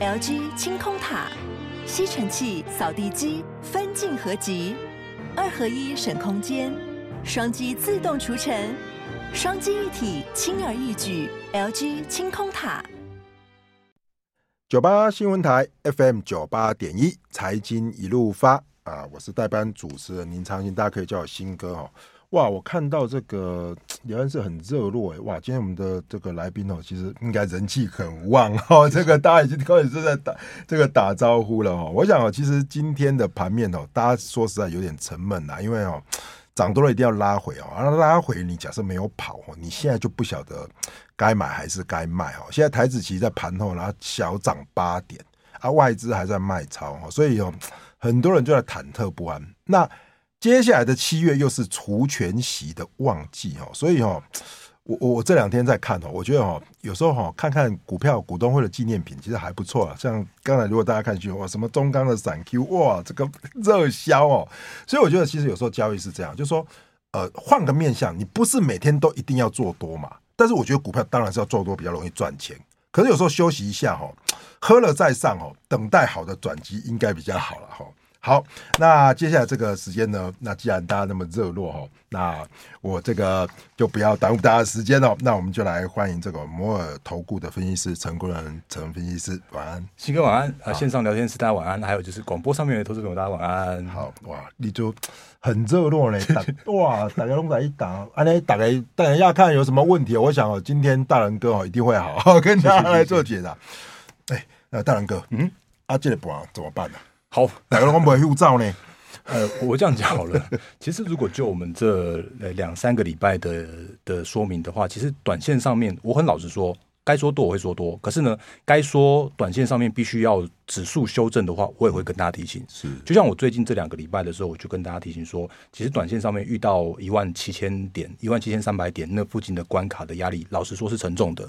LG 清空塔，吸尘器、扫地机分镜合集，二合一省空间，双击自动除尘，双击一体轻而易举。LG 清空塔。九八新闻台 FM 九八点一，财经一路发啊！我是代班主持人林昌兴，大家可以叫我新哥哦。哇，我看到这个聊天室很热络哎！哇，今天我们的这个来宾哦，其实应该人气很旺哦。这个大家已经开始在打这个打招呼了哈。我想哦，其实今天的盘面哦，大家说实在有点沉闷呐，因为哦，涨多了一定要拉回哦，而拉回你假设没有跑哦，你现在就不晓得该买还是该卖哦。现在台子期在盘后，然后小涨八点啊，外资还在卖超哦，所以哦，很多人就在忐忑不安。那接下来的七月又是除权息的旺季哈，所以哈，我我这两天在看哦，我觉得哈，有时候哈，看看股票股东会的纪念品其实还不错啊。像刚才如果大家看去哇，什么中钢的闪 Q 哇，这个热销哦，所以我觉得其实有时候交易是这样，就是说呃，换个面向，你不是每天都一定要做多嘛，但是我觉得股票当然是要做多比较容易赚钱，可是有时候休息一下哈，喝了再上哦，等待好的转机应该比较好了哈。好，那接下来这个时间呢？那既然大家那么热络哈，那我这个就不要耽误大家的时间了。那我们就来欢迎这个摩尔投顾的分析师陈国仁陈分析师，晚安，新哥晚安啊！线上聊天室大家晚安，还有就是广播上面的投资朋友大家晚安。好哇，你就很热络嘞，哇，大家都在一打，啊，你大家大家要看有什么问题，我想哦，今天大仁哥哦一定会好好跟大家来做解答。哎，那大仁哥，嗯，啊，这个不怎么办呢？好，哪个人不会护照呢？呃，我这样讲好了。其实，如果就我们这两三个礼拜的的说明的话，其实短线上面，我很老实说，该说多我会说多。可是呢，该说短线上面必须要指数修正的话，我也会跟大家提醒。是，就像我最近这两个礼拜的时候，我就跟大家提醒说，其实短线上面遇到一万七千点、一万七千三百点那附近的关卡的压力，老实说是沉重的。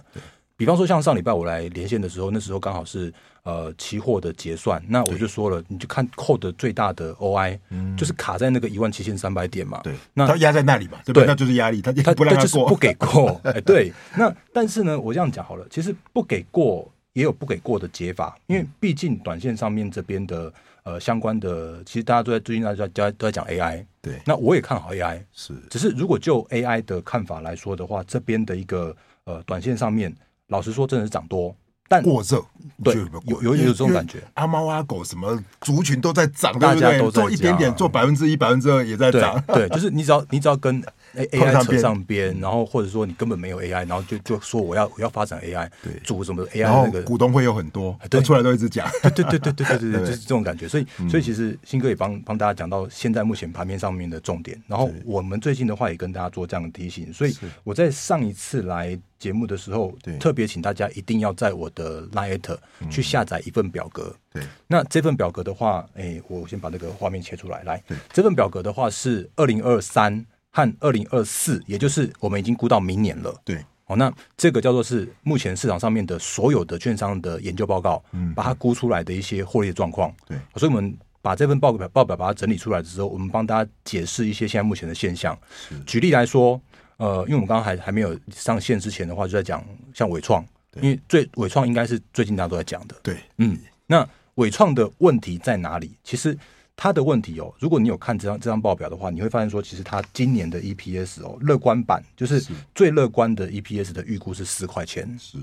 比方说，像上礼拜我来连线的时候，那时候刚好是呃期货的结算，那我就说了，你就看扣的最大的 OI，嗯，就是卡在那个一万七千三百点嘛，对，那它压在那里嘛，对不对？那就是压力，它它不让它就是不给过，哎，对，那但是呢，我这样讲好了，其实不给过也有不给过的解法，因为毕竟短线上面这边的呃相关的，其实大家都在最近大家都在讲 AI，对，那我也看好 AI，是，只是如果就 AI 的看法来说的话，这边的一个呃短线上面。老实说，真的是涨多，但过热，对，有有有这种感觉。阿猫阿狗什么族群都在涨，大家都在做一点点，做百分之一、百分之二也在涨。对，就是你只要你只要跟 AI 扯上边，然后或者说你根本没有 AI，然后就就说我要我要发展 AI，对，做什么 AI 那个股东会有很多，对，出来都一直讲，对对对对对对 对，就是这种感觉。所以所以其实新哥也帮帮大家讲到现在目前盘面上面的重点，然后我们最近的话也跟大家做这样的提醒。所以我在上一次来。节目的时候，对，特别请大家一定要在我的 Light 去下载一份表格。对，那这份表格的话，哎、欸，我先把那个画面切出来。来，对，这份表格的话是二零二三和二零二四，也就是我们已经估到明年了。对，哦，那这个叫做是目前市场上面的所有的券商的研究报告，嗯，把它估出来的一些获利的状况。对，所以我们把这份报表报表把它整理出来的时候，我们帮大家解释一些现在目前的现象。举例来说。呃，因为我们刚刚还还没有上线之前的话，就在讲像伟创，因为最伟创应该是最近大家都在讲的。对，嗯，那伟创的问题在哪里？其实它的问题哦，如果你有看这张这张报表的话，你会发现说，其实它今年的 EPS 哦，乐观版就是最乐观的 EPS 的预估是四块钱。是。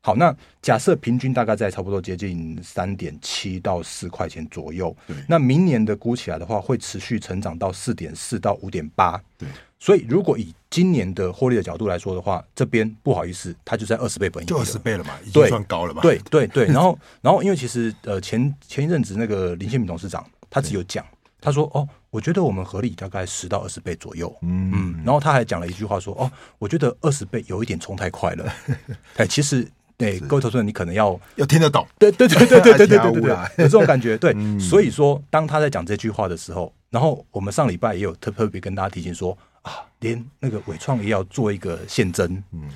好，那假设平均大概在差不多接近三点七到四块钱左右。对。那明年的估起来的话，会持续成长到四点四到五点八。对。所以，如果以今年的获利的角度来说的话，这边不好意思，它就在二十倍本益，就二十倍了嘛，已经算高了嘛。对对对，然后然后因为其实呃前前一阵子那个林宪明董事长他只有讲，他说哦，我觉得我们合理大概十到二十倍左右，嗯。嗯，然后他还讲了一句话说哦，我觉得二十倍有一点冲太快了，哎，其实。对，各位投资人，你可能要要听得懂，对对对对对对对对对，有这种感觉。对，所以说，当他在讲这句话的时候，然后我们上礼拜也有特特别跟大家提醒说啊，连那个伟创也要做一个现增，嗯，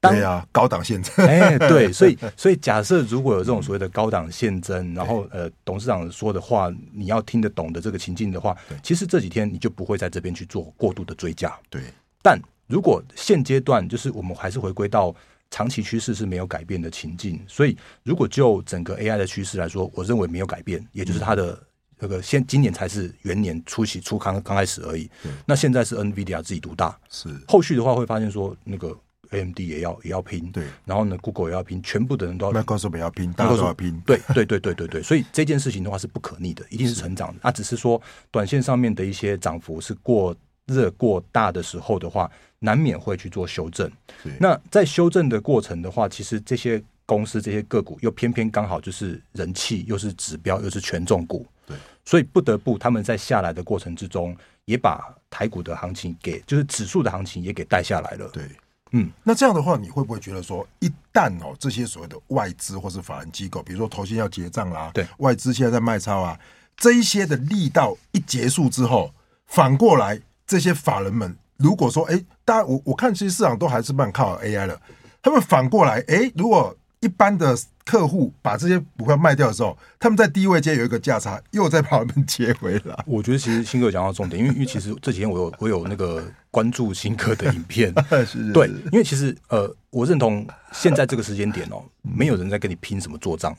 对啊，高档现增，哎，对，所以所以假设如果有这种所谓的高档现增，然后呃，董事长说的话你要听得懂的这个情境的话，其实这几天你就不会在这边去做过度的追加，对。但如果现阶段就是我们还是回归到。长期趋势是没有改变的情境。所以，如果就整个 AI 的趋势来说，我认为没有改变，也就是它的那个现今年才是元年初期初刚刚开始而已。那现在是 NVIDIA 自己独大，是后续的话会发现说那个。AMD 也要也要拼，对，然后呢，Google 也要拼，全部的人都要拼，Microsoft 也要拼，大家都要拼，对对对对对对，所以这件事情的话是不可逆的，一定是成长的。那只是说短线上面的一些涨幅是过热过大的时候的话，难免会去做修正。那在修正的过程的话，其实这些公司这些个股又偏偏刚好就是人气，又是指标，又是权重股，对，所以不得不他们在下来的过程之中，也把台股的行情给，就是指数的行情也给带下来了，对。嗯，那这样的话，你会不会觉得说，一旦哦这些所谓的外资或是法人机构，比如说投信要结账啦，对，外资现在在卖超啊，这一些的力道一结束之后，反过来这些法人们如果说，哎，大家我我看其实市场都还是蛮靠 AI 的，他们反过来，哎，如果一般的。客户把这些股票卖掉的时候，他们在低位接有一个价差，又再把他们接回来。我觉得其实新哥有讲到重点，因为因为其实这几天我有我有那个关注新哥的影片，对，因为其实呃，我认同现在这个时间点哦，没有人在跟你拼什么做账，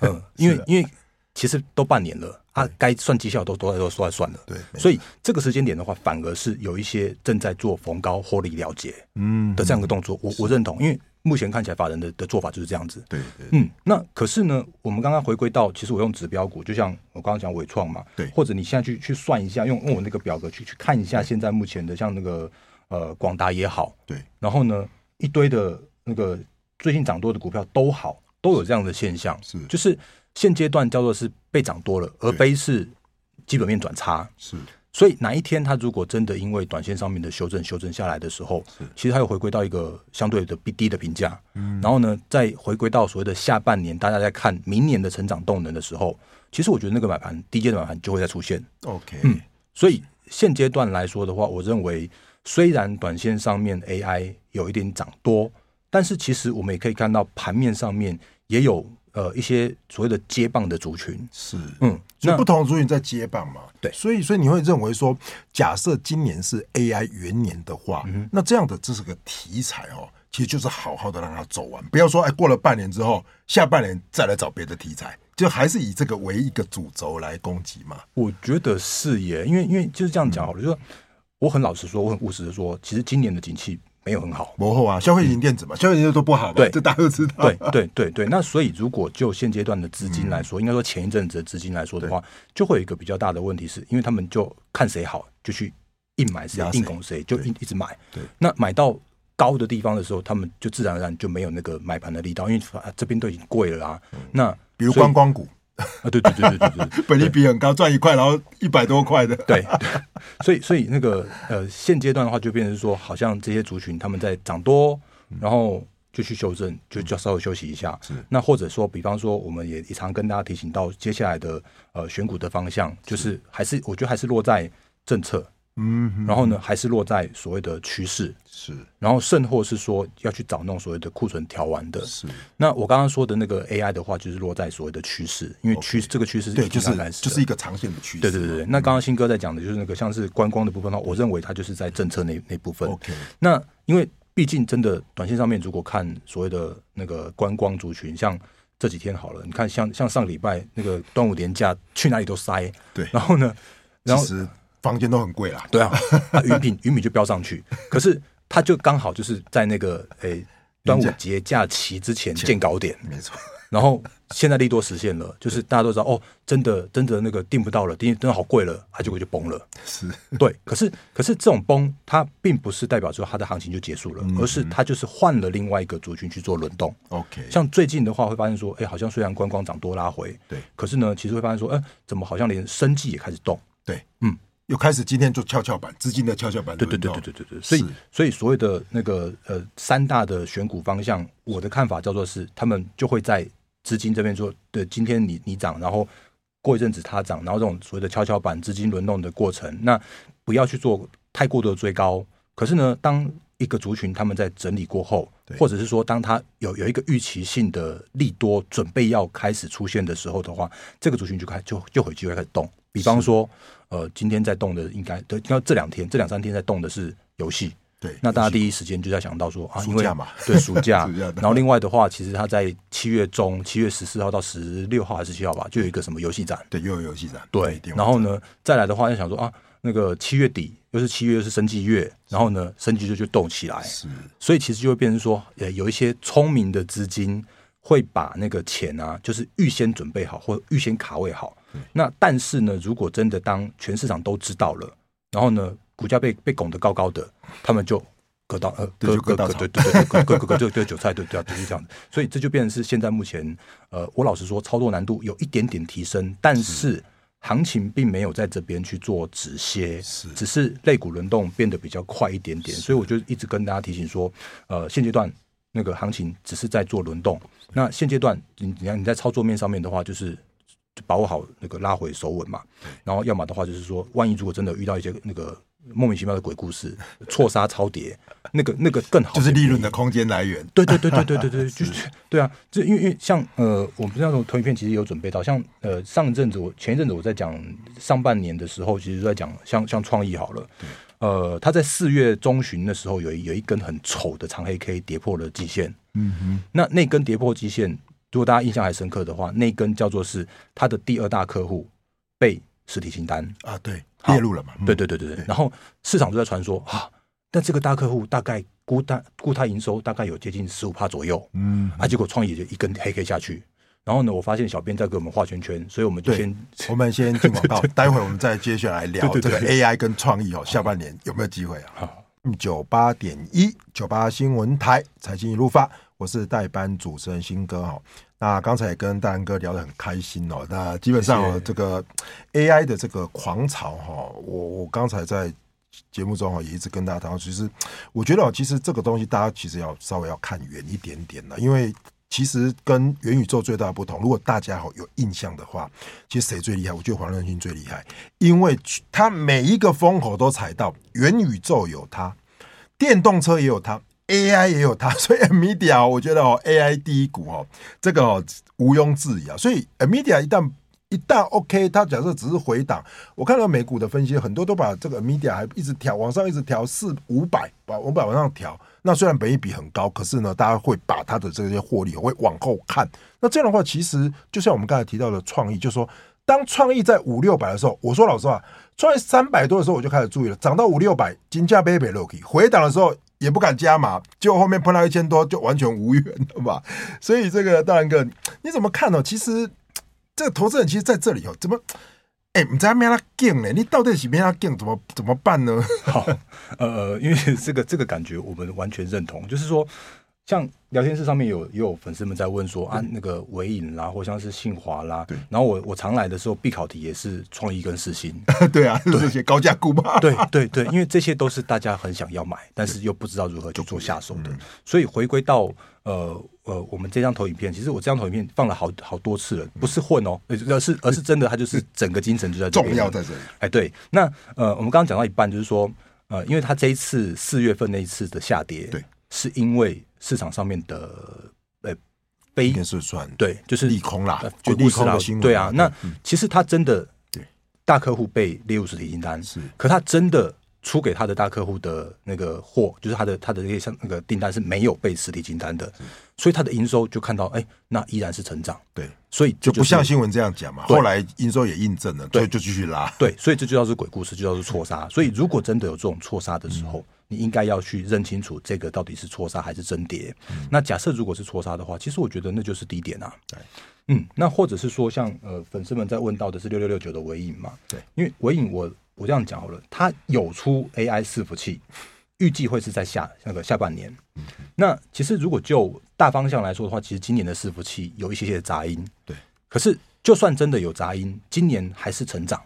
嗯，因为 因为其实都半年了，他，该算绩效都都都说来算了，对，所以这个时间点的话，反而是有一些正在做逢高获利了结，嗯。的这样一个动作，我我认同，因为。目前看起来，法人的的做法就是这样子。对对，嗯，那可是呢，我们刚刚回归到，其实我用指标股，就像我刚刚讲伟创嘛，对，或者你现在去去算一下，用用我那个表格去去看一下，现在目前的像那个呃广达也好，对，然后呢一堆的那个最近涨多的股票都好，都有这样的现象，是，就是现阶段叫做是被涨多了，而非是基本面转差，是。所以哪一天它如果真的因为短线上面的修正修正下来的时候，其实它又回归到一个相对的低的评价，嗯，然后呢，再回归到所谓的下半年，大家在看明年的成长动能的时候，其实我觉得那个买盘低阶的买盘就会再出现。OK，嗯，所以现阶段来说的话，我认为虽然短线上面 AI 有一点涨多，但是其实我们也可以看到盘面上面也有。呃，一些所谓的接棒的族群是，嗯，所以不同的族群在接棒嘛，对，所以所以你会认为说，假设今年是 AI 元年的话，嗯，那这样的这是个题材哦，其实就是好好的让它走完，不要说哎过了半年之后，下半年再来找别的题材，就还是以这个为一个主轴来攻击嘛。我觉得是耶，因为因为就是这样讲好了，嗯，就是我很老实说，我很务实的说，其实今年的景气。没有很好，不好啊，消费型电子嘛，嗯、消费型都不好嘛，对，这大家都知道。对对对对，那所以如果就现阶段的资金来说，嗯、应该说前一阵子的资金来说的话，就会有一个比较大的问题是，是因为他们就看谁好就去硬买谁，硬拱谁就一一直买。对，那买到高的地方的时候，他们就自然而然就没有那个买盘的力道，因为这边都已经贵了啊。嗯、那比如观光股。啊，对对对对对对，本利比很高，赚一块，然后一百多块的，对，对，所以所以那个呃，现阶段的话，就变成说，好像这些族群他们在涨多，然后就去修正，就就稍微休息一下。是，那或者说，比方说，我们也也常跟大家提醒到，接下来的呃选股的方向，就是。还是我觉得还是落在政策。嗯，然后呢，还是落在所谓的趋势是，然后甚或是说要去找那种所谓的库存调完的。是，那我刚刚说的那个 AI 的话，就是落在所谓的趋势，因为趋势这个趋势对，就是就是一个长线的趋势。对对对对。那刚刚新哥在讲的就是那个像是观光的部分的话，我认为它就是在政策那那部分。OK。那因为毕竟真的短线上面，如果看所谓的那个观光族群，像这几天好了，你看像像上礼拜那个端午连假去哪里都塞。对。然后呢，然后。房间都很贵啦，对啊，那云品云品就飙上去，可是它就刚好就是在那个诶、欸、端午节假期之前见高点，没错。然后现在利多实现了，就是大家都知道哦，真的真的那个订不到了，订真的好贵了，它结果就崩了。是对，可是可是这种崩，它并不是代表说它的行情就结束了，嗯、而是它就是换了另外一个族群去做轮动。OK，像最近的话会发现说，哎，好像虽然观光涨多拉回，对，可是呢，其实会发现说，哎，怎么好像连生计也开始动？对，嗯。又开始今天做跷跷板，资金的跷跷板。对对对对对对对。所以所以所谓的那个呃三大的选股方向，我的看法叫做是，他们就会在资金这边做。对，今天你你涨，然后过一阵子它涨，然后这种所谓的跷跷板资金轮动的过程，那不要去做太过度的追高。可是呢，当一个族群他们在整理过后，或者是说当它有有一个预期性的利多准备要开始出现的时候的话，这个族群就开就就会有机会开始动。比方说。呃，今天在动的应该，对，要这两天这两三天在动的是游戏，对，那大家第一时间就在想到说啊，因为暑假嘛，对 暑假，暑假然后另外的话，其实他在七月中，七月十四号到十六号还是七号吧，就有一个什么游戏展，对，又有游戏展，对，然后呢，再来的话，就想说啊，那个七月底又是七月，又是升级月，然后呢，升级就就动起来，是，所以其实就会变成说，呃，有一些聪明的资金会把那个钱啊，就是预先准备好或预先卡位好。那但是呢，如果真的当全市场都知道了，然后呢，股价被被拱得高高的，他们就割到呃割割割对对对割割割割就割韭菜对对啊，就是这样子。所以这就变成是现在目前呃，我老实说，操作难度有一点点提升，但是行情并没有在这边去做止歇，是只是肋骨轮动变得比较快一点点。所以我就一直跟大家提醒说，呃，现阶段那个行情只是在做轮动。那现阶段你你看你在操作面上面的话，就是。就把握好那个拉回手稳嘛，然后要么的话就是说，万一如果真的遇到一些那个莫名其妙的鬼故事，错杀超跌，那个那个更好，就是利润的空间来源。对对对对对对 对，就是对啊，这因为因为像呃，我们那种投影片其实有准备到，像呃上一阵子我前一阵子我在讲上半年的时候，其实都在讲像像创意好了，呃，他在四月中旬的时候有一有一根很丑的长黑 K 跌破了极限，嗯哼，那那根跌破季线。如果大家印象还深刻的话，那根叫做是他的第二大客户被实体清单啊，对，列入了嘛？对对对对对。然后市场都在传说啊，但这个大客户大概估他估他营收大概有接近十五趴左右，嗯，啊，结果创意就一根黑 K 下去。然后呢，我发现小编在给我们画圈圈，所以我们就先我们先进广告，待会儿我们再接下来聊这个 AI 跟创意哦，下半年有没有机会啊？好，九八点一九八新闻台财经一路发，我是代班主持人新哥哈。那刚才也跟大安哥聊得很开心哦。那基本上这个 AI 的这个狂潮哈，我我刚才在节目中也一直跟大家谈到，其实我觉得其实这个东西大家其实要稍微要看远一点点了，因为其实跟元宇宙最大的不同，如果大家好有印象的话，其实谁最厉害？我觉得黄仁勋最厉害，因为他每一个风口都踩到，元宇宙有他，电动车也有他。AI 也有它，所以 NVIDIA 我觉得哦，AI 第一股哦，这个哦毋庸置疑啊。所以 NVIDIA 一旦一旦 OK，它假设只是回档，我看到美股的分析，很多都把这个 NVIDIA 还一直调往上，一直调四五百，把五百往上调。那虽然本益比很高，可是呢，大家会把它的这些获利会往后看。那这样的话，其实就像我们刚才提到的创意，就是说当创意在五六百的时候，我说老实话，创意三百多的时候我就开始注意了，涨到五六百，金价杯杯 Loki 回档的时候。也不敢加码，就后面碰到一千多，就完全无缘了吧？所以这个大然哥，你怎么看呢？其实这个投资人其实在这里哦，怎么哎，你在没他劲呢？你到底是没他劲？怎么怎么办呢？好，呃，因为这个这个感觉我们完全认同，就是说。像聊天室上面有也有粉丝们在问说啊，那个尾影啦，或像是信华啦，对。然后我我常来的时候必考题也是创意跟四星，对啊，这些高价股嘛。对对对，因为这些都是大家很想要买，但是又不知道如何去做下手的。所以回归到呃呃，我们这张投影片，其实我这张投影片放了好好多次了，不是混哦，而是而是真的，它就是整个精神就在。重要在这里。哎，对。那呃，我们刚刚讲到一半，就是说呃，因为他这一次四月份那一次的下跌，对，是因为。市场上面的呃，非是算对，就是利空啦，就利空的新闻。对啊，那其实他真的对大客户被列入实体清单，是，可他真的出给他的大客户的那个货，就是他的他的那些像那个订单是没有被实体清单的，所以他的营收就看到哎，那依然是成长。对，所以就不像新闻这样讲嘛。后来营收也印证了，对，就继续拉。对，所以这就叫是鬼故事，就叫是错杀。所以如果真的有这种错杀的时候。你应该要去认清楚这个到底是错杀还是真跌。嗯、那假设如果是错杀的话，其实我觉得那就是低点啊。对，嗯，那或者是说像呃粉丝们在问到的是六六六九的尾影嘛？对，因为尾影我我这样讲好了，它有出 AI 伺服器，预计会是在下那个下半年。嗯、那其实如果就大方向来说的话，其实今年的伺服器有一些些杂音。对，可是就算真的有杂音，今年还是成长。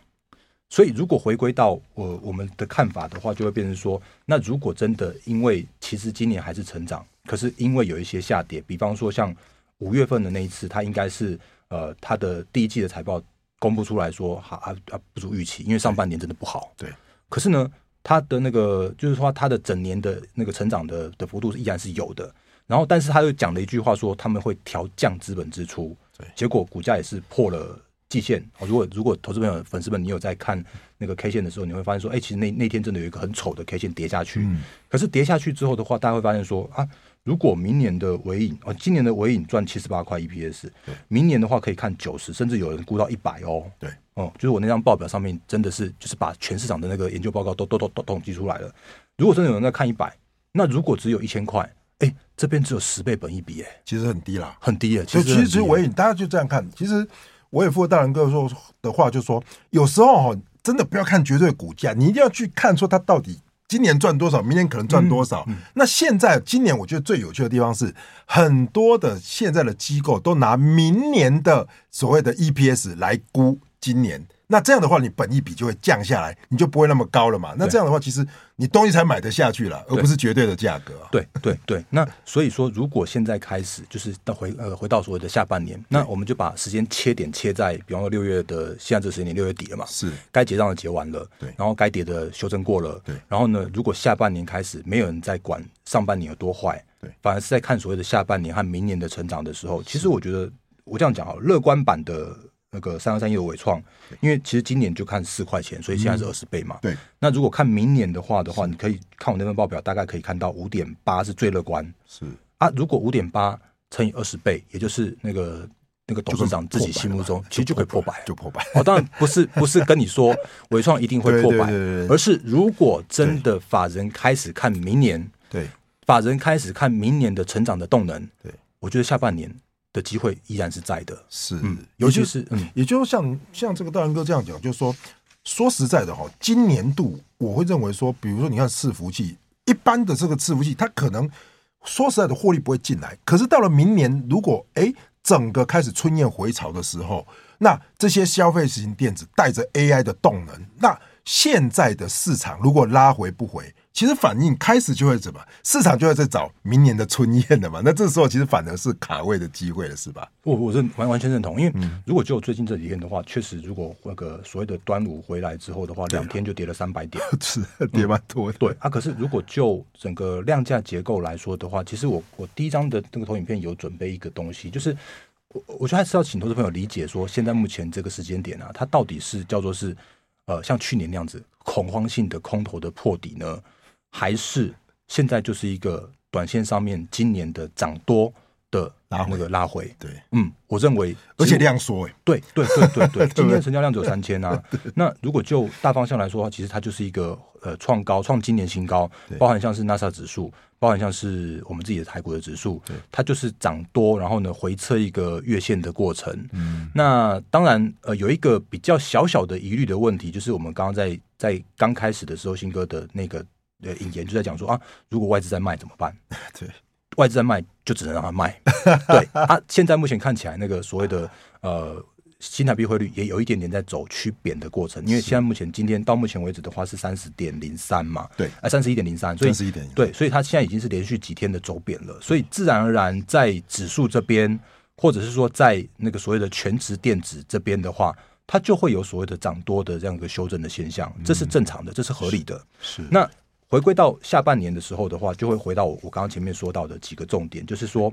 所以，如果回归到我我们的看法的话，就会变成说，那如果真的因为其实今年还是成长，可是因为有一些下跌，比方说像五月份的那一次，它应该是呃它的第一季的财报公布出来说，还啊啊不如预期，因为上半年真的不好。对。可是呢，它的那个就是说它的整年的那个成长的的幅度是依然是有的。然后，但是他又讲了一句话说，他们会调降资本支出。对。结果股价也是破了。季线哦，如果如果投资朋友、粉丝们，你有在看那个 K 线的时候，你会发现说，哎，其实那那天真的有一个很丑的 K 线跌下去。嗯。可是跌下去之后的话，大家会发现说啊，如果明年的尾影哦，今年的尾影赚七十八块 EPS，对，明年的话可以看九十，甚至有人估到一百哦。对。哦，就是我那张报表上面真的是就是把全市场的那个研究报告都都都都统计出来了。如果真的有人在看一百，那如果只有一千块，哎，这边只有十倍本一比，哎，其实很低啦，很低哎。其实其实尾影大家就这样看，其实。我也附和大人哥说的话，就是说有时候哈真的不要看绝对股价，你一定要去看说它到底今年赚多少，明年可能赚多少。嗯嗯、那现在今年我觉得最有趣的地方是，很多的现在的机构都拿明年的所谓的 EPS 来估今年。那这样的话，你本益比就会降下来，你就不会那么高了嘛。那这样的话，其实你东西才买得下去了，而不是绝对的价格。对对对。那所以说，如果现在开始就是到回呃回到所谓的下半年，那我们就把时间切点切在，比方说六月的现在这时间点，六月底了嘛。是。该结账的结完了。对。然后该跌的修正过了。对。然后呢，如果下半年开始没有人在管上半年有多坏，对，反而是在看所谓的下半年和明年的成长的时候，其实我觉得我这样讲啊，乐观版的。那个三二三一的伟创，因为其实今年就看四块钱，所以现在是二十倍嘛。对。那如果看明年的话的话，你可以看我那份报表，大概可以看到五点八是最乐观。是啊，如果五点八乘以二十倍，也就是那个那个董事长自己心目中，其实就可以破百，就破百。哦，当然不是 不是跟你说伟创一定会破百，而是如果真的法人开始看明年，对，法人开始看明年的成长的动能，对，我觉得下半年。的机会依然是在的，是，嗯，尤其是，嗯，也就是像像这个大仁哥这样讲，就是说，说实在的哈，今年度我会认为说，比如说你看伺服器，一般的这个伺服器，它可能说实在的获利不会进来，可是到了明年，如果哎整个开始春燕回潮的时候，那这些消费型电子带着 AI 的动能，那现在的市场如果拉回不回。其实反应开始就会怎么，市场就会在找明年的春宴的嘛。那这时候其实反而是卡位的机会了，是吧？我我认完完全认同，因为如果就最近这几天的话，确实如果那个所谓的端午回来之后的话，两天就跌了三百点，是跌蛮多的。对啊，可是如果就整个量价结构来说的话，其实我我第一张的那个投影片有准备一个东西，就是我我觉得还是要请投资朋友理解说，现在目前这个时间点啊，它到底是叫做是呃像去年那样子恐慌性的空头的破底呢？还是现在就是一个短线上面今年的涨多的那个拉回，对，嗯，我认为而且量缩，哎，对对对对 对，今天成交量只有三千啊。那如果就大方向来说的话，其实它就是一个呃创高，创今年新高，包含像是纳斯达克指数，包含像是我们自己的台股的指数，它就是涨多，然后呢回测一个月线的过程。嗯，那当然呃有一个比较小小的疑虑的问题，就是我们刚刚在在刚开始的时候，新哥的那个。呃，引言就在讲说啊，如果外资在卖怎么办？对，外资在卖就只能让它卖。对啊，现在目前看起来，那个所谓的呃新台币汇率也有一点点在走趋贬的过程，因为现在目前今天到目前为止的话是三十点零三嘛，对，啊三十一点零三，所以三十一点对，所以它现在已经是连续几天的走贬了，所以自然而然在指数这边，或者是说在那个所谓的全值电子这边的话，它就会有所谓的涨多的这样一个修正的现象，这是正常的，这是合理的。是那。回归到下半年的时候的话，就会回到我我刚刚前面说到的几个重点，就是说，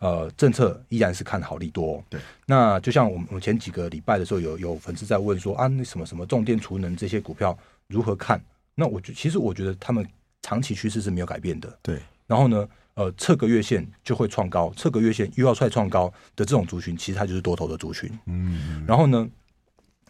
呃，政策依然是看好利多。对，那就像我们我们前几个礼拜的时候，有有粉丝在问说啊，那什么什么重电储能这些股票如何看？那我觉其实我觉得他们长期趋势是没有改变的。对，然后呢，呃，测个月线就会创高，测个月线又要再创高的这种族群，其实它就是多头的族群。嗯，然后呢？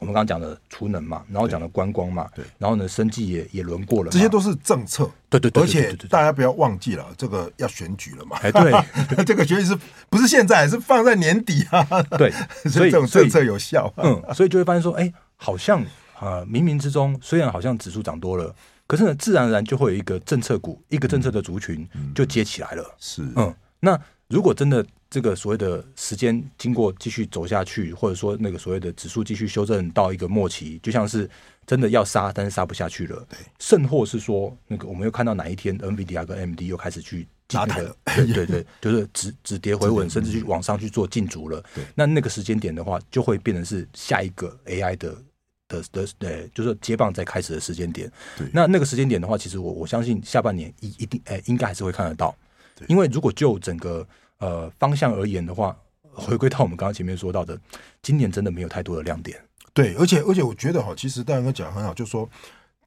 我们刚刚讲的储能嘛，然后讲的观光嘛，对，然后呢，生计也也轮过了，这些都是政策，对对对，而且大家不要忘记了，这个要选举了嘛，哎，对，这个选举是不是现在是放在年底啊？对，所以这种政策有效，嗯，所以就会发现说，哎，好像啊，冥冥之中虽然好像指数涨多了，可是呢，自然而然就会有一个政策股，一个政策的族群就接起来了，是，嗯，那如果真的。这个所谓的时间经过继续走下去，或者说那个所谓的指数继续修正到一个末期，就像是真的要杀，但是杀不下去了。对，甚或是说，那个我们又看到哪一天 NVIDIA 跟 AMD 又开始去拉抬了，对对对，就是止止跌回稳，甚至去往上去做进足了。对，那那个时间点的话，就会变成是下一个 AI 的的的，对，就是接棒在开始的时间点。对，那那个时间点的话，其实我我相信下半年一一定哎，应该还是会看得到。对，因为如果就整个呃，方向而言的话，回归到我们刚刚前面说到的，今年真的没有太多的亮点。对，而且而且我觉得哈，其实大家哥讲很好，就是说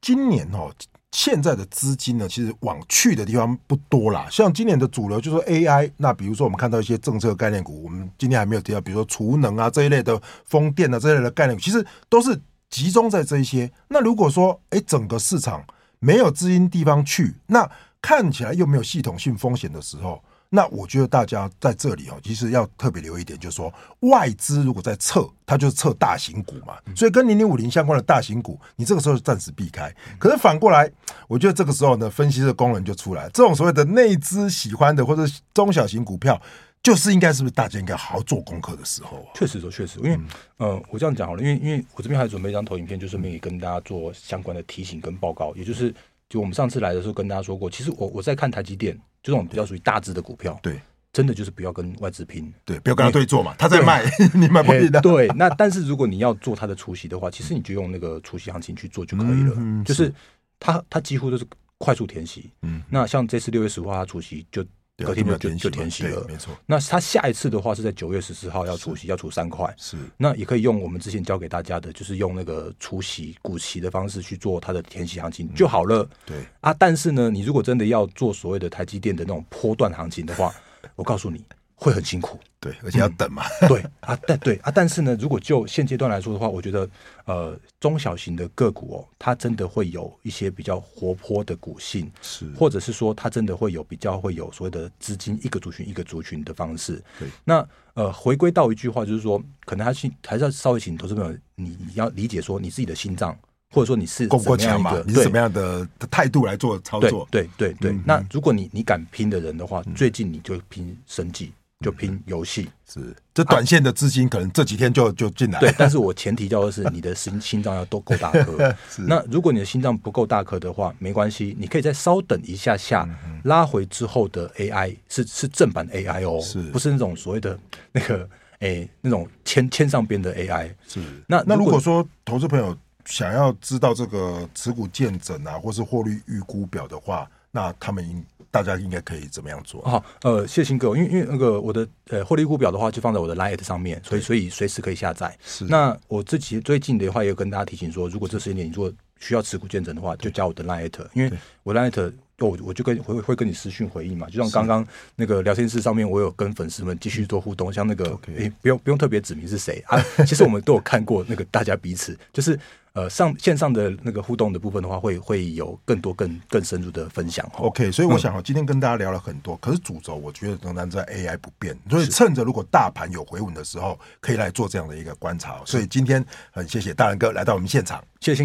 今年哈现在的资金呢，其实往去的地方不多啦。像今年的主流就是说 AI，那比如说我们看到一些政策概念股，我们今天还没有提到，比如说储能啊这一类的风电啊这一类的概念，其实都是集中在这一些。那如果说哎整个市场没有资金地方去，那看起来又没有系统性风险的时候。那我觉得大家在这里哦，其实要特别留意一点，就是说外资如果在撤，它就是撤大型股嘛，所以跟零零五零相关的大型股，你这个时候暂时避开。可是反过来，我觉得这个时候呢，分析的功能就出来，这种所谓的内资喜欢的或者中小型股票，就是应该是不是大家应该好好做功课的时候啊？确实说，确实，因为呃，我这样讲好了，因为因为我这边还准备一张投影片，就是顺便跟大家做相关的提醒跟报告，也就是就我们上次来的时候跟大家说过，其实我我在看台积电。就这种比较属于大只的股票，对，真的就是不要跟外资拼，对，不要跟他对做嘛，他在卖，你买不起的。对，那但是如果你要做他的除息的话，其实你就用那个除息行情去做就可以了，就是他他几乎都是快速填息。嗯，那像这次六月十五号他除息就隔天就就就填息了，没错。那他下一次的话是在九月十四号要除息，要除三块，是。那也可以用我们之前教给大家的，就是用那个除息股息的方式去做它的填息行情就好了。对啊，但是呢，你如果真的要做所谓的台积电的那种波段行情的话，我告诉你。会很辛苦，对，而且要等嘛。嗯、对啊，但对啊，但是呢，如果就现阶段来说的话，我觉得呃，中小型的个股哦，它真的会有一些比较活泼的股性，是，或者是说它真的会有比较会有所谓的资金一个族群一个族群的方式。对，那呃，回归到一句话，就是说，可能还是还是要稍微请投资朋友，你你要理解说你自己的心脏，或者说你是够不够强嘛？你是什么样的态度来做操作？对对对，对、嗯。那如果你你敢拼的人的话，最近你就拼生技。就拼游戏是，这短线的资金可能这几天就就进来。对，但是我前提叫的是你的心心脏要都够大颗。那如果你的心脏不够大颗的话，没关系，你可以再稍等一下下，拉回之后的 AI 是是正版 AI 哦，是不是那种所谓的那个诶那种牵牵上边的 AI？是。那那如果说投资朋友想要知道这个持股见证啊，或是获利预估表的话，那他们应。大家应该可以怎么样做？好，呃，谢谢新哥，因为因为那个我的呃获利股表的话，就放在我的 Line 上面，所以所以随时可以下载。是。那我自己最近的话，也有跟大家提醒说，如果这时间点你如果需要持股见证的话，就加我的 Line，因为我 Line 我我就跟会会跟你私讯回应嘛，就像刚刚那个聊天室上面，我有跟粉丝们继续做互动，像那个诶、欸，不用不用特别指明是谁啊，其实我们都有看过那个大家彼此就是。呃，上线上的那个互动的部分的话，会会有更多更更深入的分享。OK，所以我想今天跟大家聊了很多，嗯、可是主轴我觉得仍然在 AI 不变，所以趁着如果大盘有回稳的时候，可以来做这样的一个观察。所以今天很谢谢大仁哥来到我们现场，谢谢。